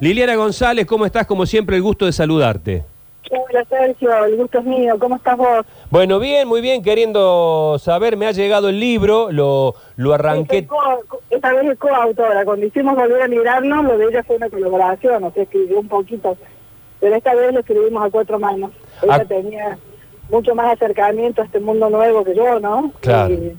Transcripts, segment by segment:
Liliana González, ¿cómo estás? Como siempre, el gusto de saludarte. Hola Sergio, el gusto es mío. ¿Cómo estás vos? Bueno, bien, muy bien, queriendo saber, me ha llegado el libro, lo, lo arranqué. Esta vez es coautora, cuando hicimos volver a mirarnos, lo de ella fue una colaboración, o sea, escribió un poquito, pero esta vez lo escribimos a cuatro manos. Ella Ah. tenía mucho más acercamiento a este mundo nuevo que yo, ¿no? Claro. Y-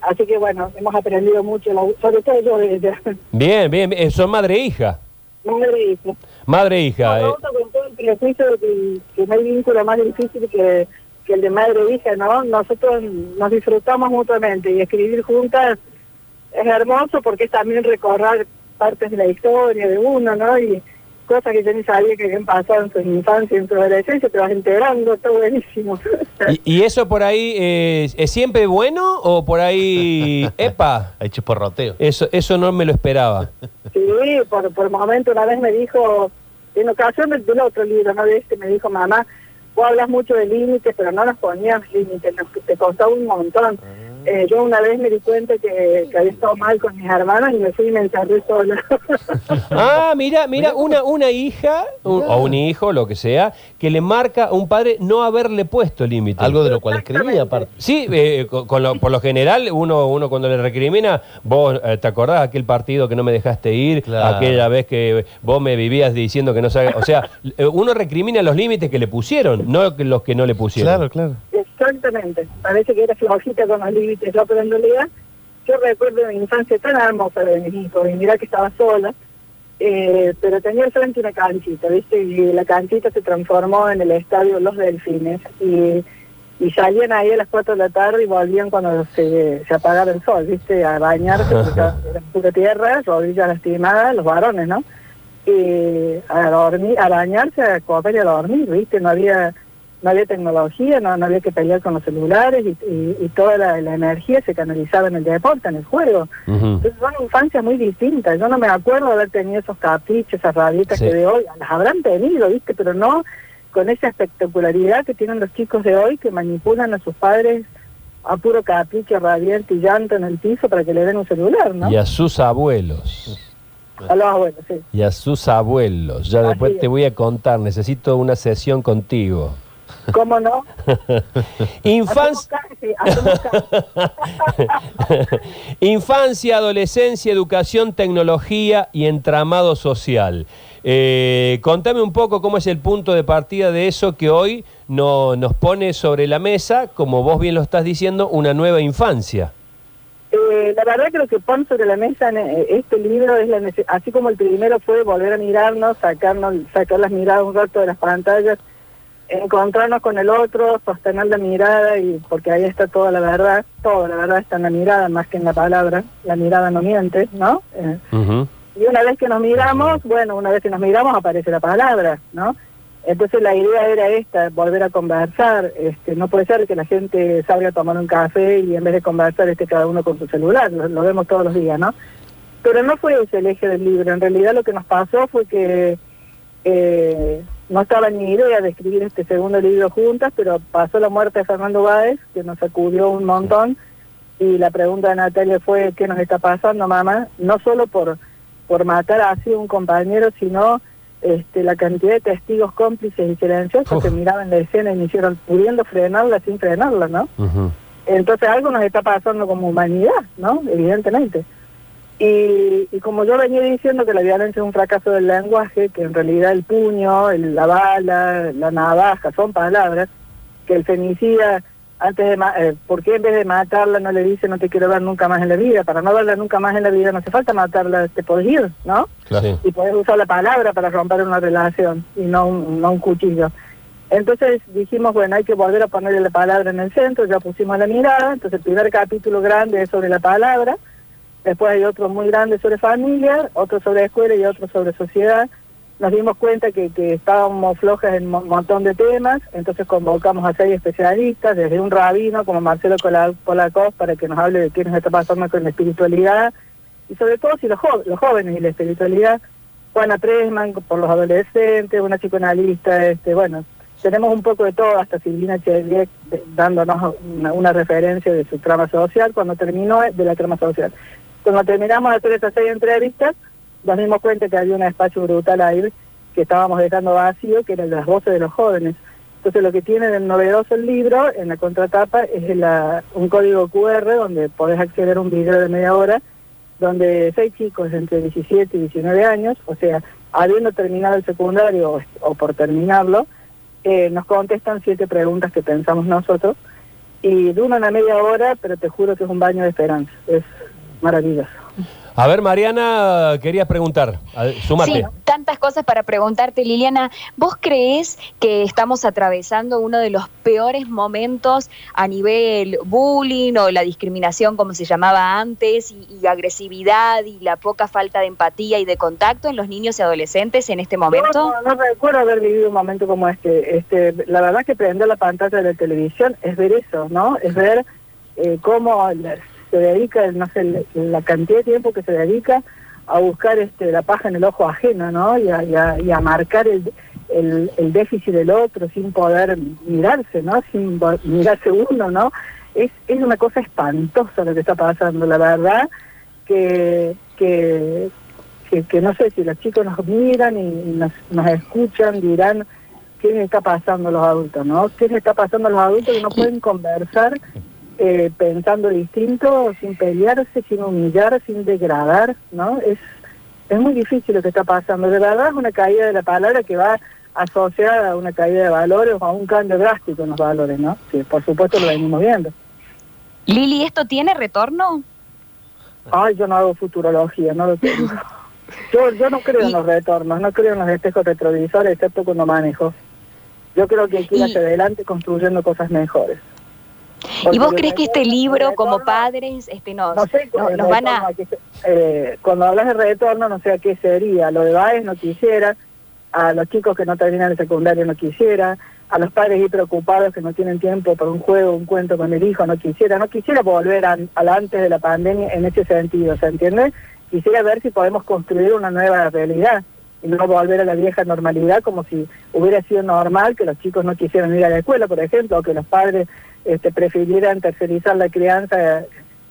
así que bueno, hemos aprendido mucho, sobre todo yo de ella. Bien, bien, son madre e hija. Madre e hija. Madre e hija. eh. Con todo el prejuicio de que, que no hay vínculo más difícil que, que el de madre e hija, ¿no? Nosotros nos disfrutamos mutuamente y escribir juntas es hermoso porque es también recorrer partes de la historia de uno, ¿no? Y cosas que yo ni sabía que habían pasado en su infancia y en su adolescencia, te vas enterando, está buenísimo. ¿Y, y eso por ahí eh, es siempre bueno o por ahí, epa? Hay chisporroteo. Eso, eso no me lo esperaba. Sí, por, por momento una vez me dijo, en ocasión del, del otro libro, ¿no? De este, me dijo, mamá, vos hablas mucho de límites, pero no nos ponías límites, nos, te costaba un montón. Eh, yo una vez me di cuenta que, que había estado mal con mis hermanas y me fui y me encerré sola. Ah, mira, mira, una, una hija un- o un hijo, lo que sea, que le marca a un padre no haberle puesto límite. Algo de lo cual escribí aparte. Sí, eh, con- con lo- por lo general, uno, uno cuando le recrimina, vos eh, te acordás aquel partido que no me dejaste ir, Claro. aquella vez que vos me vivías diciendo que no sabes. O sea, eh, uno recrimina los límites que le pusieron, no que los que no le pusieron. Claro, claro. Exactamente, parece que era flojita con los límites, yo, pero en realidad yo recuerdo mi infancia tan hermosa de mis hijos, y mira que estaba sola, eh, pero tenía frente una canchita, ¿viste? Y la canchita se transformó en el estadio Los Delfines, y, y salían ahí a las 4 de la tarde y volvían cuando se, se apagaba el sol, ¿viste? A bañarse, porque era pura tierra, rodillas lastimadas, los varones, ¿no? Y a dormir, a bañarse, a comer y a dormir, ¿viste? No había no había tecnología, no, no había que pelear con los celulares y, y- y toda la, la energía se canalizaba en el deporte, en el juego. Entonces son infancias muy distintas. Yo no me acuerdo de haber tenido esos caprichos, esas rabietas Sí. que de hoy las habrán tenido, ¿viste? Pero no con esa espectacularidad que tienen los chicos de hoy que manipulan a sus padres a puro capricho, rabiante y llanto en el piso para que le den un celular, ¿no? Y a sus abuelos. A los abuelos, sí. Y a sus abuelos. Ya Así después es. te voy a contar, necesito una sesión contigo. ¿Cómo no? Infancia. Infancia, adolescencia, educación, tecnología y entramado social. Eh, contame un poco cómo es el punto de partida de eso que hoy no- nos pone sobre la mesa, como vos bien lo estás diciendo, una nueva infancia. Eh, la verdad que lo que pone sobre la mesa en eh, este libro es la así como el primero fue volver a mirarnos, sacarnos, sacar las miradas un rato de las pantallas, encontrarnos con el otro, sostener la mirada y porque ahí está toda la verdad, toda la verdad está en la mirada más que en la palabra, la mirada no miente, ¿no? Eh, y una vez que nos miramos, bueno, una vez que nos miramos aparece la palabra, ¿no? Entonces la idea era esta, volver a conversar. Este, no puede ser que la gente salga a tomar un café y en vez de conversar esté cada uno con su celular, lo, lo vemos todos los días, ¿no? Pero no fue ese el eje del libro. En realidad lo que nos pasó fue que eh, no estaba ni idea de escribir este segundo libro juntas, pero pasó la muerte de Fernando Báez, que nos sacudió un montón, y la pregunta de Natalia fue, ¿qué nos está pasando, mamá? No solo por, por matar así a un compañero, sino este, la cantidad de testigos cómplices y silenciosos Uf. que miraban la escena y me hicieron pudiendo frenarla sin frenarla, ¿no? Entonces algo nos está pasando como humanidad, ¿no? Evidentemente. Y, y como yo venía diciendo que la violencia es un fracaso del lenguaje, que en realidad el puño, el- la bala, la navaja son palabras, que el femicida, antes de ma- eh, ¿por qué en vez de matarla no le dice no te quiero ver nunca más en la vida? Para no verla nunca más en la vida no hace falta matarla, te podés ir, ¿no? Y poder usar la palabra para romper una relación y no un, no un cuchillo. Entonces dijimos, bueno, hay que volver a ponerle la palabra en el centro, ya pusimos la mirada, entonces el primer capítulo grande es sobre la palabra, después hay otro muy grande sobre familia, otro sobre escuela y otro sobre sociedad. Nos dimos cuenta que, estábamos flojas en un montón de temas, entonces convocamos a seis especialistas, desde un rabino como Marcelo Polakov, para que nos hable de qué nos está pasando con la espiritualidad, y sobre todo si los, jóvenes y la espiritualidad, Juana Presman por los adolescentes, una psicoanalista, este, bueno, tenemos un poco de todo, hasta Silvina Cheliek de- dándonos una, una referencia de su trama social, cuando terminó de la trama social. Cuando terminamos de hacer esas seis entrevistas, nos dimos cuenta que había un espacio brutal ahí que estábamos dejando vacío, que eran las voces de los jóvenes. Entonces lo que tiene de novedoso el libro, en la contratapa, es la- un código QR donde podés acceder a un video de media hora, donde seis chicos entre 17 y 19 años, o sea, habiendo terminado el secundario o, por terminarlo, eh, nos contestan siete preguntas que pensamos nosotros y duran una media hora, pero te juro que es un baño de esperanza. Es maravilloso. A ver, Mariana, querías preguntar. Súmate. Sí, tantas cosas para preguntarte, Liliana. ¿Vos creés que estamos atravesando uno de los peores momentos a nivel bullying o la discriminación, como se llamaba antes, y, y agresividad y la poca falta de empatía y de contacto en los niños y adolescentes en este momento? No, no, no recuerdo haber vivido un momento como este. este la verdad que prender la pantalla de la televisión es ver eso, ¿no? Es ver eh, cómo se dedica, no sé, la- cantidad de tiempo que se dedica a buscar este, la paja en el ojo ajeno, ¿no? Y a, y a- y a marcar el, el, el déficit del otro sin poder mirarse, ¿no? Sin mirarse uno, ¿no? Es, es una cosa espantosa lo que está pasando, la verdad que, que, que, que no sé si los chicos nos miran y nos, nos escuchan, dirán qué les está pasando a los adultos, ¿no? ¿Qué les está pasando a los adultos que no pueden conversar eh, pensando distinto, sin pelearse, sin humillar, sin degradar, ¿no? Es, es muy difícil lo que está pasando. De verdad es una caída de la palabra que va asociada a una caída de valores o a un cambio drástico en los valores, ¿no? Sí, por supuesto lo venimos viendo. Lili, ¿esto tiene retorno? Ay, yo no hago futurología, no lo tengo. Yo, yo no creo en los retornos, no creo en los espejos retrovisores, excepto cuando manejo. Yo creo que hay que ir Y- hacia adelante construyendo cosas mejores. ¿Y vos crees que este libro, como padres, este, No sé, no- el nos van a... eh, cuando hablas de retorno, no sé a qué sería. Lo de Baez no quisiera, a los chicos que no terminan el secundario no quisiera, a los padres ir preocupados que no tienen tiempo por un juego, un cuento con el hijo, no quisiera. No quisiera volver a, al antes de la pandemia en ese sentido, ¿se entiende? Quisiera ver si podemos construir una nueva realidad y no volver a la vieja normalidad como si hubiera sido normal que los chicos no quisieran ir a la escuela, por ejemplo, o que los padres este, prefirieran tercerizar la crianza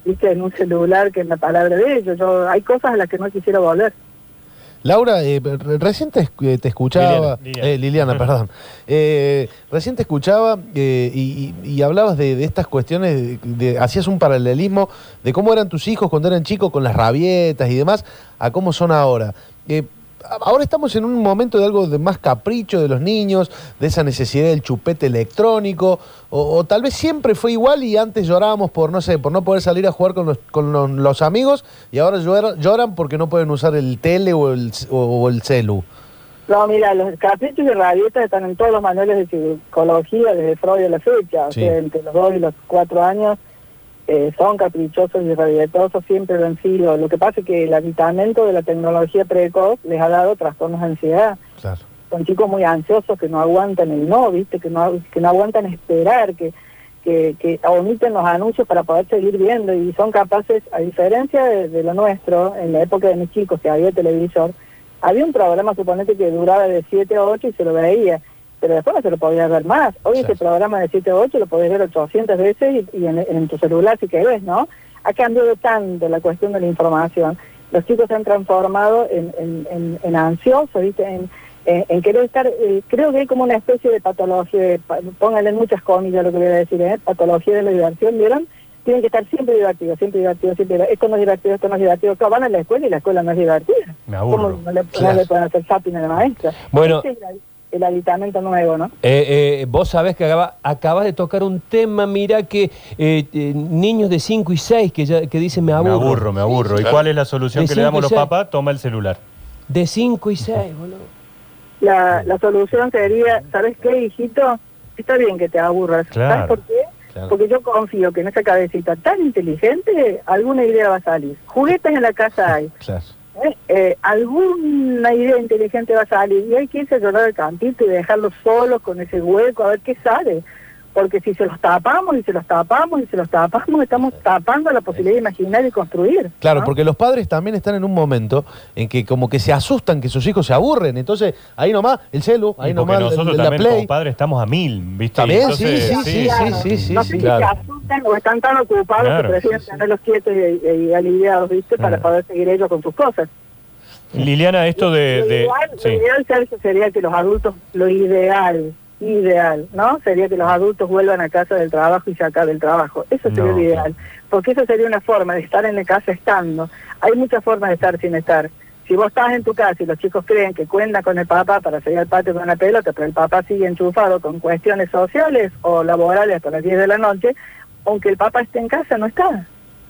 viste, en un celular que en la palabra de ellos. Yo, hay cosas a las que no quisiera volver. Laura, eh, re- recién te, esc- te escuchaba, Liliana, Liliana. eh, Liliana, perdón. Eh, recién te escuchaba eh, y, y- y hablabas de, de estas cuestiones, de, de- hacías un paralelismo de cómo eran tus hijos cuando eran chicos con las rabietas y demás, a cómo son ahora. Ahora estamos en un momento de algo de más capricho de los niños, de esa necesidad del chupete electrónico, o, o tal vez siempre fue igual y antes llorábamos por, no sé, por no poder salir a jugar con los, con los, los amigos y ahora lloran, lloran porque no pueden usar el tele o el, o, o el celu. No, mira, los caprichos y rabietas están en todos los manuales de psicología desde Freud a la fecha. O Sí. sea, entre los dos y los cuatro años eh, son caprichosos y rabietosos, siempre lo han sido. Lo que pasa es que el aditamento de la tecnología precoz les ha dado trastornos de ansiedad. Claro. son chicos muy ansiosos que no aguantan el no, viste, que no que no aguantan esperar, que que, que omiten los anuncios para poder seguir viendo y son capaces, a diferencia de, de lo nuestro, en la época de mis chicos que había televisor, había un programa, suponete, que duraba de 7 a 8 y se lo veía, pero después no se lo podía ver más. Hoy Claro. ese programa de 7 a 8 lo podés ver 800 veces y, y en, en tu celular si querés, ¿no? Ha cambiado tanto la cuestión de la información. Los chicos se han transformado en, en, en, en ansiosos, ¿viste? En, en, querer estar, eh, creo que hay como una especie de patología, de pónganle muchas comillas lo que voy a decir, ¿eh? patología de la diversión, ¿vieron? Tienen que estar siempre divertidos, siempre divertidos, siempre divertidos. Esto no es divertido, esto no es divertido. Claro, van a la escuela y la escuela no es divertida. Me aburro. ¿Cómo no le, no le pueden hacer zapping a la maestra? Bueno. El, aditamento nuevo, ¿no? Eh, eh, vos sabés que acaba- acabas de tocar un tema, mira que eh, eh, niños de 5 y 6 que, ya, que dicen me Me aburro. aburro, me aburro. ¿Y cuál es la solución De que le damos los papás? Toma el celular. De 5 y 6, boludo. La, la solución sería, ¿sabes qué, hijito? Está bien que te aburras. Claro. ¿Sabes por qué? Claro. Porque yo confío que en esa cabecita tan inteligente alguna idea va a salir. Juguetes en la casa hay. Claro. ¿Eh? Eh, alguna idea inteligente va a salir y hay que irse a llorar al campito y dejarlos solos con ese hueco a ver qué sale. Porque si se los tapamos y se los tapamos y se los tapamos, estamos tapando la posibilidad de imaginar y construir. Claro, ¿no? porque los padres también están en un momento en que como que se asustan que sus hijos se aburren. Entonces, ahí nomás, el celu, ahí porque nomás nosotros la también Play. como padres estamos a mil, ¿viste? También, Entonces, sí, sí, sí, Claro. sí, sí, no sí, sé si claro. se asustan o están tan ocupados Claro, que prefieren sí, sí. tenerlos quietos y, y aliviados, ¿viste? Para poder seguir ellos con sus cosas. Liliana, esto de... Lo de- ideal, lo sí. ideal, Sergio, sería que los adultos, lo ideal, ideal, ¿no? Sería que los adultos vuelvan a casa del trabajo y se acabe el trabajo. Eso sería No, lo ideal. Porque eso sería una forma de estar en la casa estando. Hay muchas formas de estar sin estar. Si vos estás en tu casa y los chicos creen que cuentan con el papá para salir al patio con una pelota, pero el papá sigue enchufado con cuestiones sociales o laborales hasta las 10 de la noche, aunque el papá esté en casa, no está.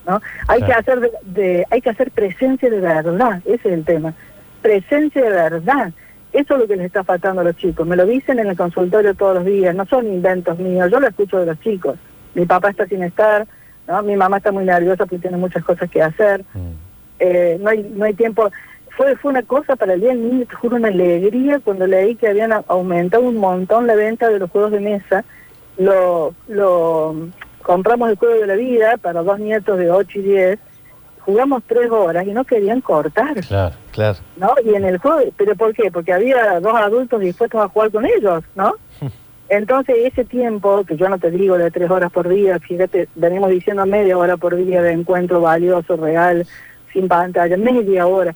¿no? Hay que hacer de, de- hay que hacer presencia de verdad, ese es el tema. Presencia de verdad. Eso es lo que les está faltando a los chicos. Me lo dicen en el consultorio todos los días, no son inventos míos, yo lo escucho de los chicos. Mi papá está sin estar, ¿no? Mi mamá está muy nerviosa porque tiene muchas cosas que hacer. Mm. Eh, no hay no hay tiempo. Fue fue una cosa para el día del niño, te juro, una alegría cuando leí que habían aumentado un montón la venta de los juegos de mesa. Lo, lo compramos el juego de la vida para dos nietos de 8 y 10. Jugamos tres horas y no querían cortar. Claro. Claro. ¿no? Y en el juego, ¿pero por qué? Porque había dos adultos dispuestos a jugar con ellos, ¿no? Entonces ese tiempo, que yo no te digo de tres horas por día, fíjate, venimos diciendo media hora por día de encuentro valioso, real, sin pantalla, media hora.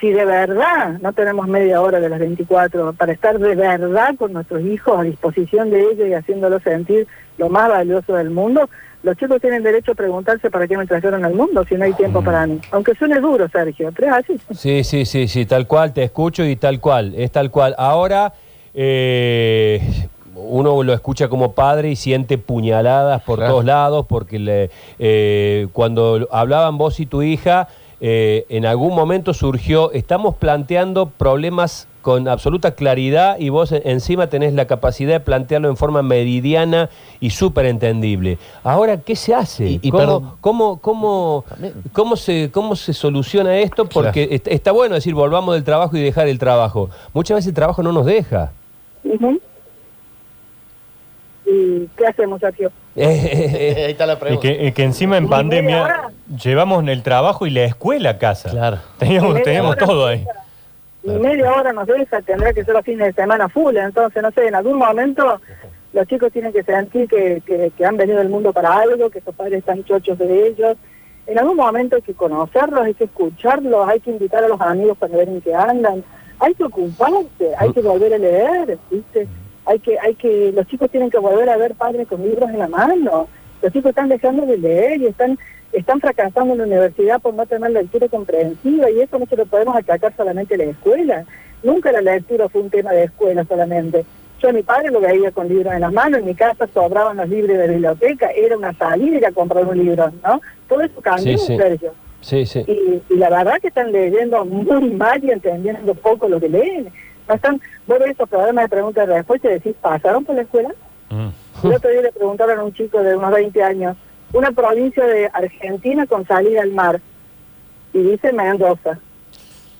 Si de verdad no tenemos media hora de las 24 para estar de verdad con nuestros hijos a disposición de ellos y haciéndolos sentir lo más valioso del mundo, los chicos tienen derecho a preguntarse para qué me trajeron al mundo si no hay tiempo para mí. Aunque suene duro, Sergio, pero es así. Sí, sí, sí, sí, tal cual, te escucho y tal cual, es tal cual. Ahora, eh, uno lo escucha como padre y siente puñaladas por Claro. todos lados, porque le, eh, cuando hablaban vos y tu hija, eh, en algún momento surgió, estamos planteando problemas con absoluta claridad y vos en- encima tenés la capacidad de plantearlo en forma meridiana y súper entendible. Ahora, ¿qué se hace? Y- y ¿Cómo, perdón. cómo, cómo, se, ¿Cómo se soluciona esto? Porque Claro. está bueno decir volvamos del trabajo y dejar el trabajo. Muchas veces el trabajo no nos deja. ¿Y qué hacemos, Sergio? Eh, Ahí está la Y pregunta. que, y que encima en ¿Y media pandemia llevamos el trabajo y la escuela a casa. Claro. Teníamos, teníamos todo ahí. Y media hora nos deja, tendrá que ser los fines de semana full, entonces, no sé, en algún momento los chicos tienen que sentir que, que, que han venido del mundo para algo, que sus padres están chochos de ellos. En algún momento hay que conocerlos, hay que escucharlos, hay que invitar a los amigos para ver en qué andan, hay que ocuparse, hay que volver a leer, ¿viste? Hay que, hay que, los chicos tienen que volver a ver padres con libros en la mano. Los chicos están dejando de leer y están, están fracasando en la universidad por no tener lectura comprensiva y eso no se lo podemos achacar solamente a la escuela. Nunca la lectura fue un tema de escuela solamente. Yo a mi padre lo veía con libros en las manos, en mi casa sobraban los libros de la biblioteca, era una salida ir a comprar un libro, ¿no? Todo eso cambió, Sí, sí. Sergio. sí, sí. Y, y la verdad que están leyendo muy mal y entendiendo poco lo que leen. Están, vos ves esos programas de preguntas y respuestas y decís, ¿pasaron por la escuela? Mm. El otro día le preguntaron a un chico de unos 20 años, una provincia de Argentina con salida al mar, y dice Mendoza.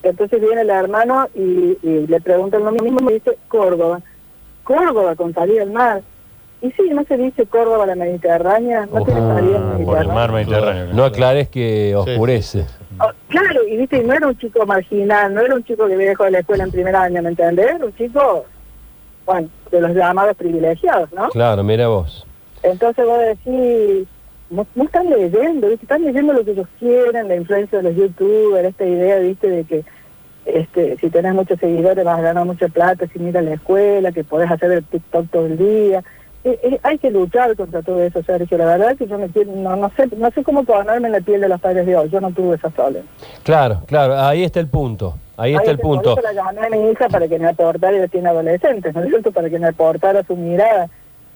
Entonces viene el hermano y, y le preguntan lo mismo y dice Córdoba. Córdoba con salida al mar. Y sí, no se dice Córdoba la Mediterránea, no tiene salida al Ah, por el Mediterráneo. mar Mediterráneo. No aclares que oscurece. Oh, claro, y viste, no era un chico marginal, no era un chico que había dejado la escuela en primer año, ¿me entendés? Era un chico, bueno, de los llamados privilegiados, ¿no? Claro, mira vos. Entonces vos decís, no, no están leyendo, ¿viste? Están leyendo lo que ellos quieren, la influencia de los youtubers, esta idea, ¿viste? De que este, si tenés muchos seguidores vas a ganar mucha plata sin ir a la escuela, que podés hacer el TikTok todo el día. Eh, eh, hay que luchar contra todo eso, Sergio. La verdad que yo me no, no sé no sé cómo ponerme en la piel de los padres de hoy. Yo no tuve esa problemas. Claro, claro, ahí está el punto. Ahí está el punto. eso la llamé a mi hija para que me aportara, ella tiene adolescentes, ¿no es cierto? Para que me aportara su mirada.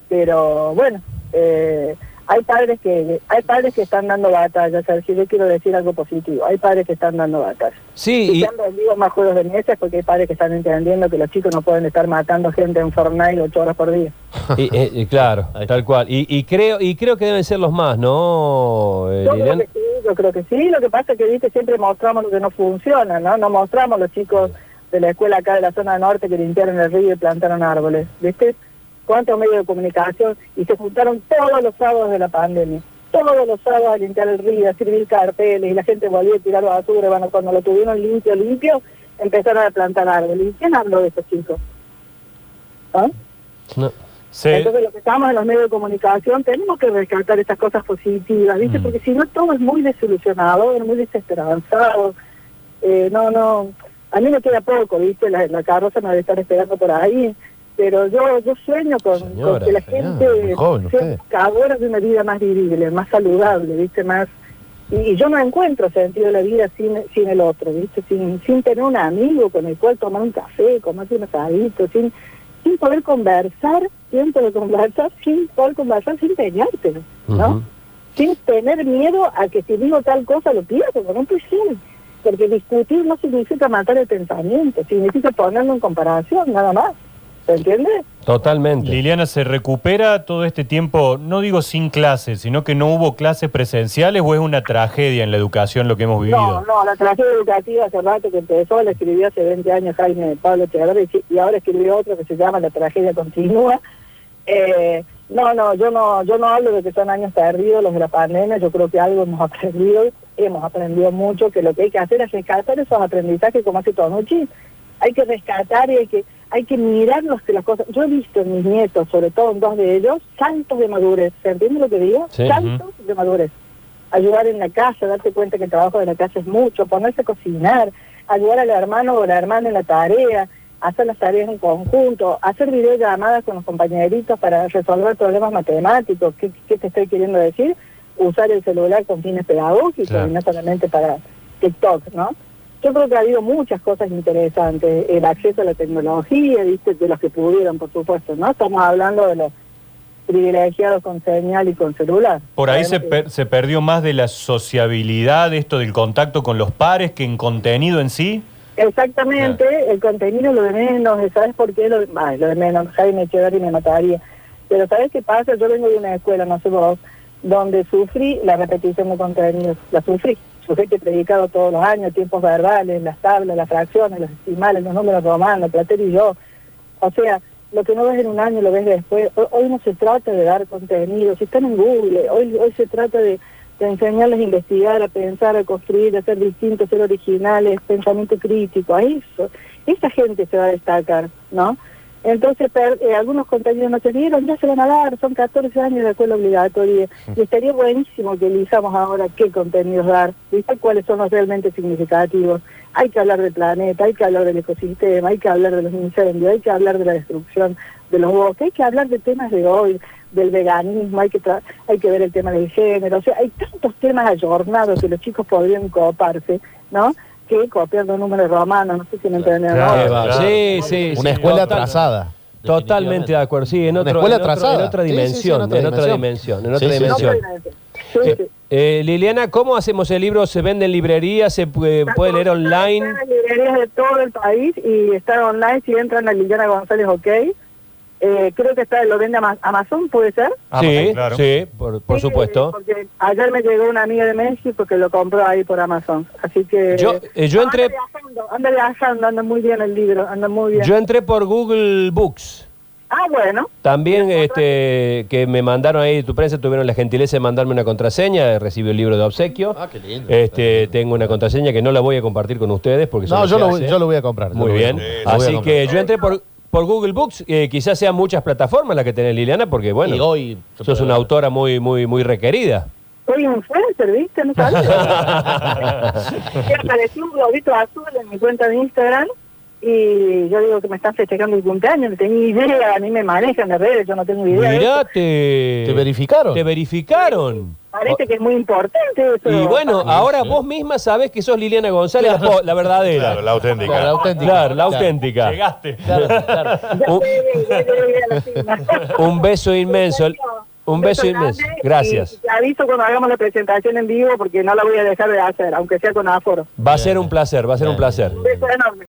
Pero bueno, eh, hay padres que hay padres que están dando batalla, Sergio. Yo quiero decir algo positivo. Hay padres que están dando batalla. Sí, Y y, que han vendido más juegos de mesa es porque hay padres que están entendiendo que los chicos no pueden estar matando gente en Fortnite ocho horas por día. y- eh, y claro, tal cual. Y, y creo y creo que deben ser los más, ¿no, eh, Yo creo Lilian? que sí, yo creo que sí. Lo que pasa es que viste siempre mostramos lo que no funciona, ¿no? No mostramos los chicos de la escuela acá de la zona norte que limpiaron el río y plantaron árboles, ¿viste? ¿Cuántos medios de comunicación? Y se juntaron todos los sábados de la pandemia. Todos los sábados a limpiar el río, a servir carteles, y la gente volvía a tirar basura. Bueno, cuando lo tuvieron limpio, limpio, empezaron a plantar árboles. ¿Y quién habló de esos chicos? ¿Ah? No. Entonces, los que estamos en los medios de comunicación tenemos que rescatar estas cosas positivas, ¿viste? Mm. Porque si no, todo es muy desilusionador, muy desesperanzado. Eh, no, no. A mí me queda poco, ¿viste? La, la carroza me debe estar esperando por ahí. Pero yo yo sueño con, que la señora, gente buscadora de una vida más vivible, más saludable, ¿viste? Más y, y yo no encuentro sentido de la vida sin, sin el otro, ¿viste? Sin, sin tener un amigo con el cual tomar un café, comerse un asadito, sin, sin poder conversar, tiempo de conversar, sin poder conversar sin pelearte, ¿no? Sin tener miedo a que si digo tal cosa lo pierdo, no puede ser. Porque discutir no significa matar el pensamiento, significa ponerlo en comparación, nada más. ¿Se entiende? Totalmente. Liliana, ¿se recupera todo este tiempo, no digo sin clases, sino que no hubo clases presenciales o es una tragedia en la educación lo que hemos vivido? No, no, la tragedia educativa hace rato que empezó, la escribió hace 20 años Jaime Pablo Echeverri y ahora escribió otro que se llama La tragedia continúa. Eh, no, no, yo no, yo no hablo de que son años perdidos los de la pandemia, yo creo que algo hemos aprendido, hemos aprendido mucho, que lo que hay que hacer es rescatar esos aprendizajes como hace Tonucci, hay que rescatar y hay que, hay que mirar los que las cosas, yo he visto en mis nietos, sobre todo en dos de ellos, saltos de madurez, ¿se entiende lo que digo? Sí. Saltos de madurez ayudar en la casa, darte cuenta que el trabajo de la casa es mucho, ponerse a cocinar, ayudar al hermano o la hermana en la tarea, hacer las tareas en conjunto, hacer videollamadas con los compañeritos para resolver problemas matemáticos. ¿Qué, qué te estoy queriendo decir? Usar el celular con fines pedagógicos Claro. y no solamente para TikTok, ¿no? Yo creo que ha habido muchas cosas interesantes. El acceso a la tecnología, ¿viste? de los que pudieron, por supuesto, ¿no? Estamos hablando de los privilegiados con señal y con celular. Por ahí se, per- se perdió más de la sociabilidad, esto del contacto con los pares, que en contenido en sí. Exactamente, el contenido lo de menos, ¿sabes por qué? Lo de, ay, lo de menos, Jaime Echeverri me mataría. Pero ¿sabes qué pasa? Yo vengo de una escuela, no sé vos, donde sufrí la repetición de contenidos, la sufrí. He predicado todos los años, tiempos verbales, las tablas, las fracciones, los decimales, los números romanos, Platero y yo. O sea, lo que no ves en un año lo ves después. Hoy, no se trata de dar contenido, si están en Google, hoy, hoy se trata de, de enseñarles a investigar, a pensar, a construir, a ser distintos, ser originales, pensamiento crítico, a eso. Esa gente se va a destacar, ¿no? Entonces, per- eh, algunos contenidos no se dieron, ya se van a dar, son 14 años de escuela obligatoria. Y estaría buenísimo que elijamos ahora qué contenidos dar, ¿viste? cuáles son los realmente significativos. Hay que hablar del planeta, hay que hablar del ecosistema, hay que hablar de los incendios, hay que hablar de la destrucción de los bosques, hay que hablar de temas de hoy, del veganismo, hay que tra- hay que ver el tema del género, o sea, hay tantos temas ayornados que los chicos podrían coparse, ¿no? Que copiando números romanos, no sé si me entienden. ¿no? Claro. Sí, sí, Una sí, escuela total- atrasada. Totalmente de acuerdo, sí, en, otro, escuela en, otro- en otra Sí, sí, sí, dimensión, en otra en otra dimensión. dimensión, en otra dimensión. Eh, eh, Liliana, ¿cómo hacemos el libro? ¿Se vende en librería? ¿Se puede, puede leer online? En librerías de todo el país y está online si entran a Liliana González OK. Eh, creo que está lo vende Ama- Amazon, ¿puede ser? Ah, sí, claro. sí, por, por Sí, supuesto. Porque ayer me llegó una amiga de México que lo compró ahí por Amazon. Así que... Yo- eh, yo entré- Anda viajando, anda viajando, anda muy bien el libro, anda muy bien. Yo entré por Google Books. Ah, bueno. También este, que me mandaron ahí, tu prensa tuvieron la gentileza de mandarme una contraseña, recibí el libro de obsequio. Ah, qué lindo. Este, tengo una contraseña que no la voy a compartir con ustedes porque No, yo lo, yo lo voy a comprar. Muy bien. Así que yo entré por, por Google Books, eh, quizás sean muchas plataformas las que tenés Liliana, porque bueno, Y hoy- sos una autora muy, muy, muy requerida. Soy influencer, ¿viste? No sabía. apareció un globito azul en mi cuenta de Instagram y yo digo que me están festejando el cumpleaños, no tenía idea, a mí me manejan las redes, yo no tengo idea. de Mirá, te, ¿Te verificaron? te verificaron. Parece que es muy importante eso. Y bueno, ahora vos misma sabés que sos Liliana González, la, la verdadera. Claro, la auténtica. Claro, la auténtica. Claro, la auténtica. Llegaste. Claro, claro. Ya un- beso inmenso. Un beso inmenso. Gracias. Y te aviso cuando hagamos la presentación en vivo porque no la voy a dejar de hacer, aunque sea con aforo. Va a ser un placer, va a ser un placer. Un beso enorme.